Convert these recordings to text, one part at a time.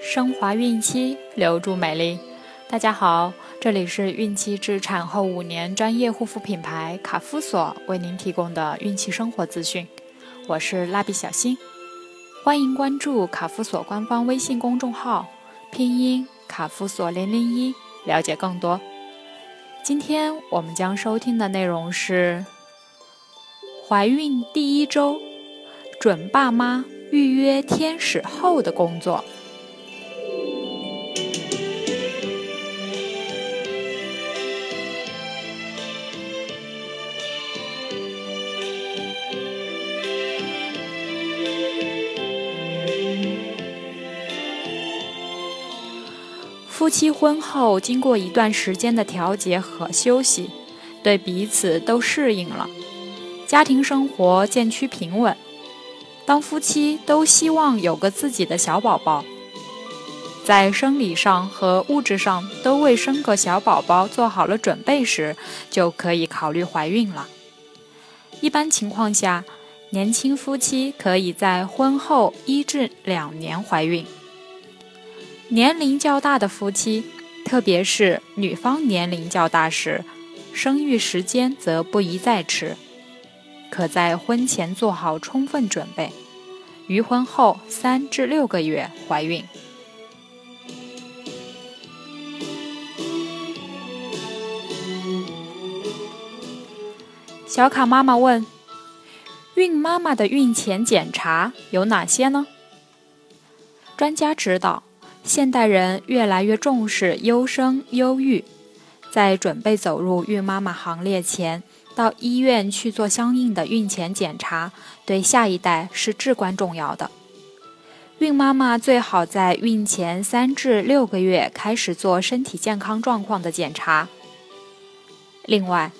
升华孕期，留住美丽。大家好，这里是孕期至产后五年专业护肤品牌卡夫索为您提供的孕期生活资讯。我是蜡笔小新，欢迎关注卡夫索官方微信公众号，拼音卡夫索零零一，了解更多。今天我们将收听的内容是：怀孕第一周，准爸妈预约天使后的工作。夫妻婚后经过一段时间的调节和休息，对彼此都适应了，家庭生活渐趋平稳。当夫妻都希望有个自己的小宝宝，在生理上和物质上都为生个小宝宝做好了准备时，就可以考虑怀孕了。一般情况下，年轻夫妻可以在婚后一至两年怀孕。年龄较大的夫妻，特别是女方年龄较大时，生育时间则不宜再迟，可在婚前做好充分准备，于婚后三至六个月怀孕。小卡妈妈问：孕妈妈的孕前检查有哪些呢？专家指导。现代人越来越重视优生优育，在准备走入孕妈妈行列前，到医院去做相应的孕前检查，对下一代是至关重要的。孕妈妈最好在孕前三至六个月开始做身体健康状况的检查。另外，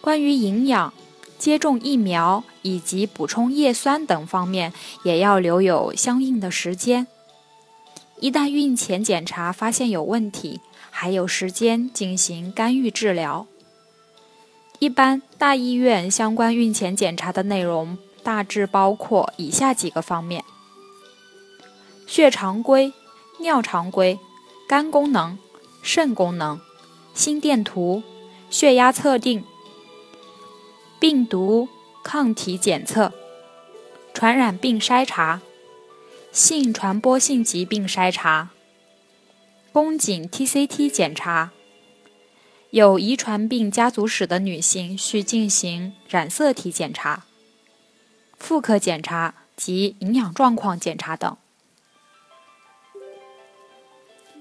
关于营养、接种疫苗以及补充叶酸等方面，也要留有相应的时间。一旦孕前检查发现有问题，还有时间进行干预治疗。一般大医院相关孕前检查的内容大致包括以下几个方面：血常规、尿常规、肝功能、肾功能、心电图、血压测定、病毒抗体检测、传染病筛查。性传播性疾病筛查、宫颈 TCT 检查，有遗传病家族史的女性需进行染色体检查、妇科检查及营养状况检查等。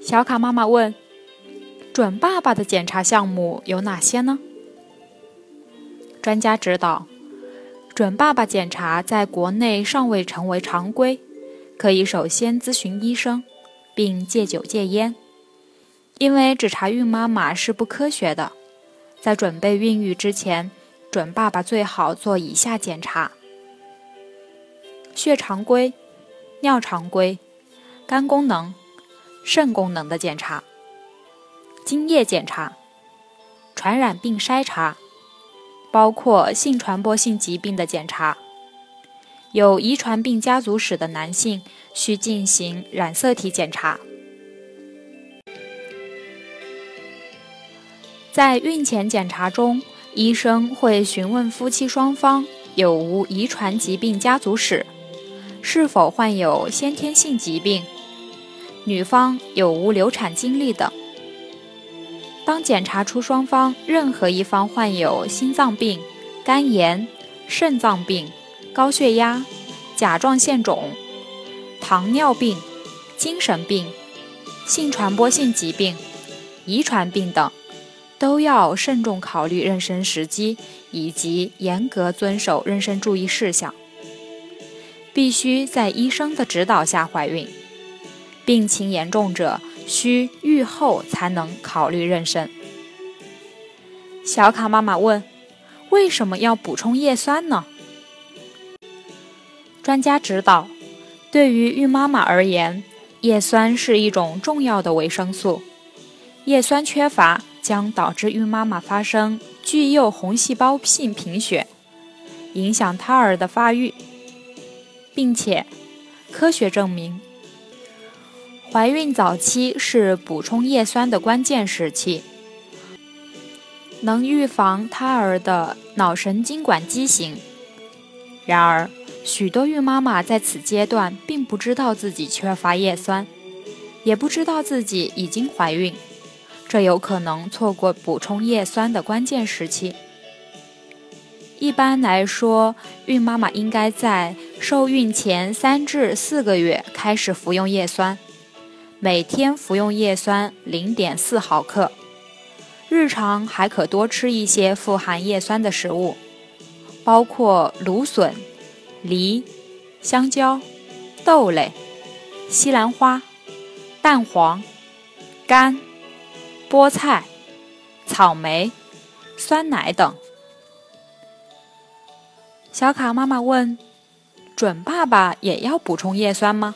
小卡妈妈问：准爸爸的检查项目有哪些呢？专家指导，准爸爸检查在国内尚未成为常规。可以首先咨询医生，并戒酒戒烟，因为只查孕妈妈是不科学的。在准备孕育之前，准爸爸最好做以下检查：血常规、尿常规、肝功能、肾功能的检查、精液检查、传染病筛查，包括性传播性疾病的检查。有遗传病家族史的男性需进行染色体检查。在孕前检查中，医生会询问夫妻双方有无遗传疾病家族史，是否患有先天性疾病，女方有无流产经历等。当检查出双方任何一方患有心脏病、肝炎、肾脏病，高血压、甲状腺肿、糖尿病、精神病、性传播性疾病、遗传病等，都要慎重考虑妊娠时机以及严格遵守妊娠注意事项。必须在医生的指导下怀孕，病情严重者需愈后才能考虑妊娠。小卡妈妈问：为什么要补充叶酸呢？专家指导，对于孕妈妈而言，叶酸是一种重要的维生素，叶酸缺乏将导致孕妈妈发生巨幼红细胞性贫血，影响胎儿的发育，并且科学证明，怀孕早期是补充叶酸的关键时期，能预防胎儿的脑神经管畸形。然而，许多孕妈妈在此阶段并不知道自己缺乏叶酸，也不知道自己已经怀孕，这有可能错过补充叶酸的关键时期。一般来说，孕妈妈应该在受孕前三至四个月开始服用叶酸，每天服用叶酸零点四毫克。日常还可多吃一些富含叶酸的食物，包括芦笋。梨、香蕉、豆类、西兰花、蛋黄、肝、菠菜、草莓、酸奶等。小卡妈妈问：“准爸爸也要补充叶酸吗？”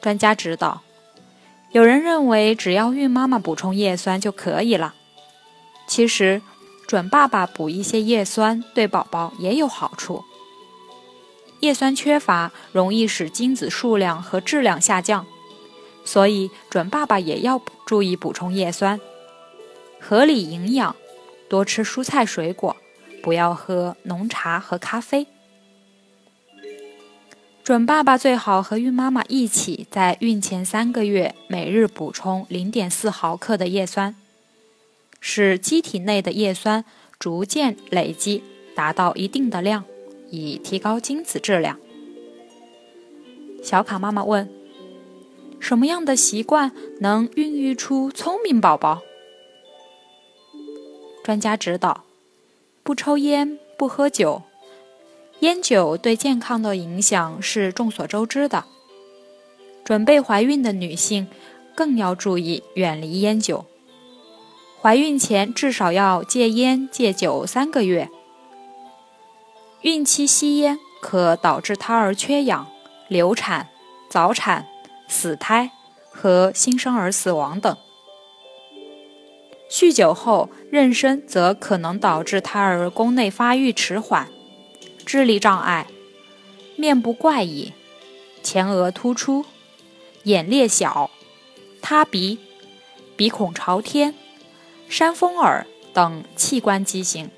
专家指导：有人认为只要孕妈妈补充叶酸就可以了。其实，准爸爸补一些叶酸对宝宝也有好处。叶酸缺乏容易使精子数量和质量下降，所以准爸爸也要注意补充叶酸，合理营养，多吃蔬菜水果，不要喝浓茶和咖啡。准爸爸最好和孕妈妈一起，在孕前三个月每日补充零点四毫克的叶酸，使机体内的叶酸逐渐累积，达到一定的量。以提高精子质量。小卡妈妈问：“什么样的习惯能孕育出聪明宝宝？”专家指导：不抽烟，不喝酒。烟酒对健康的影响是众所周知的。准备怀孕的女性更要注意远离烟酒。怀孕前至少要戒烟戒酒三个月。孕期吸烟可导致胎儿缺氧、流产、早产、死胎和新生儿死亡等。酗酒后妊娠则可能导致胎儿宫内发育迟缓、智力障碍、面部怪异、前额突出、眼裂小、塌鼻、鼻孔朝天、扇风耳等器官畸形。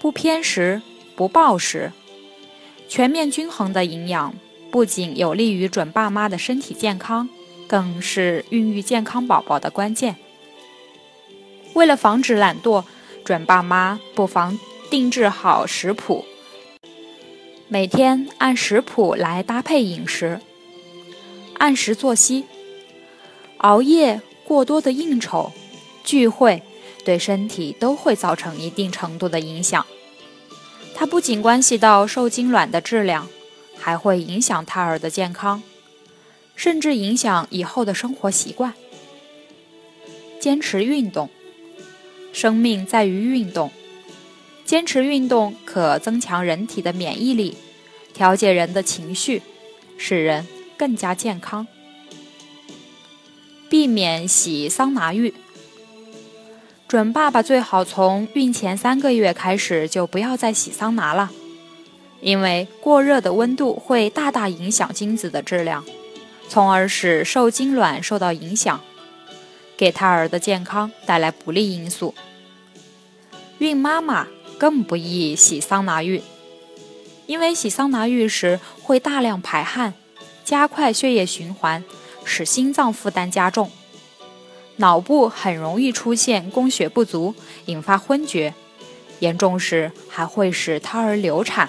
不偏食。不暴食，全面均衡的营养不仅有利于准爸妈的身体健康，更是孕育健康宝宝的关键。为了防止懒惰，准爸妈不妨定制好食谱，每天按食谱来搭配饮食，按时作息。熬夜、过多的应酬、聚会，对身体都会造成一定程度的影响。它不仅关系到受精卵的质量，还会影响胎儿的健康，甚至影响以后的生活习惯。坚持运动，生命在于运动。坚持运动可增强人体的免疫力，调节人的情绪，使人更加健康。避免洗桑拿浴。准爸爸最好从孕前三个月开始就不要再洗桑拿了，因为过热的温度会大大影响精子的质量，从而使受精卵受到影响，给胎儿的健康带来不利因素。孕妈妈更不宜洗桑拿浴，因为洗桑拿浴时会大量排汗，加快血液循环，使心脏负担加重。脑部很容易出现供血不足，引发昏厥，严重时还会使胎儿流产。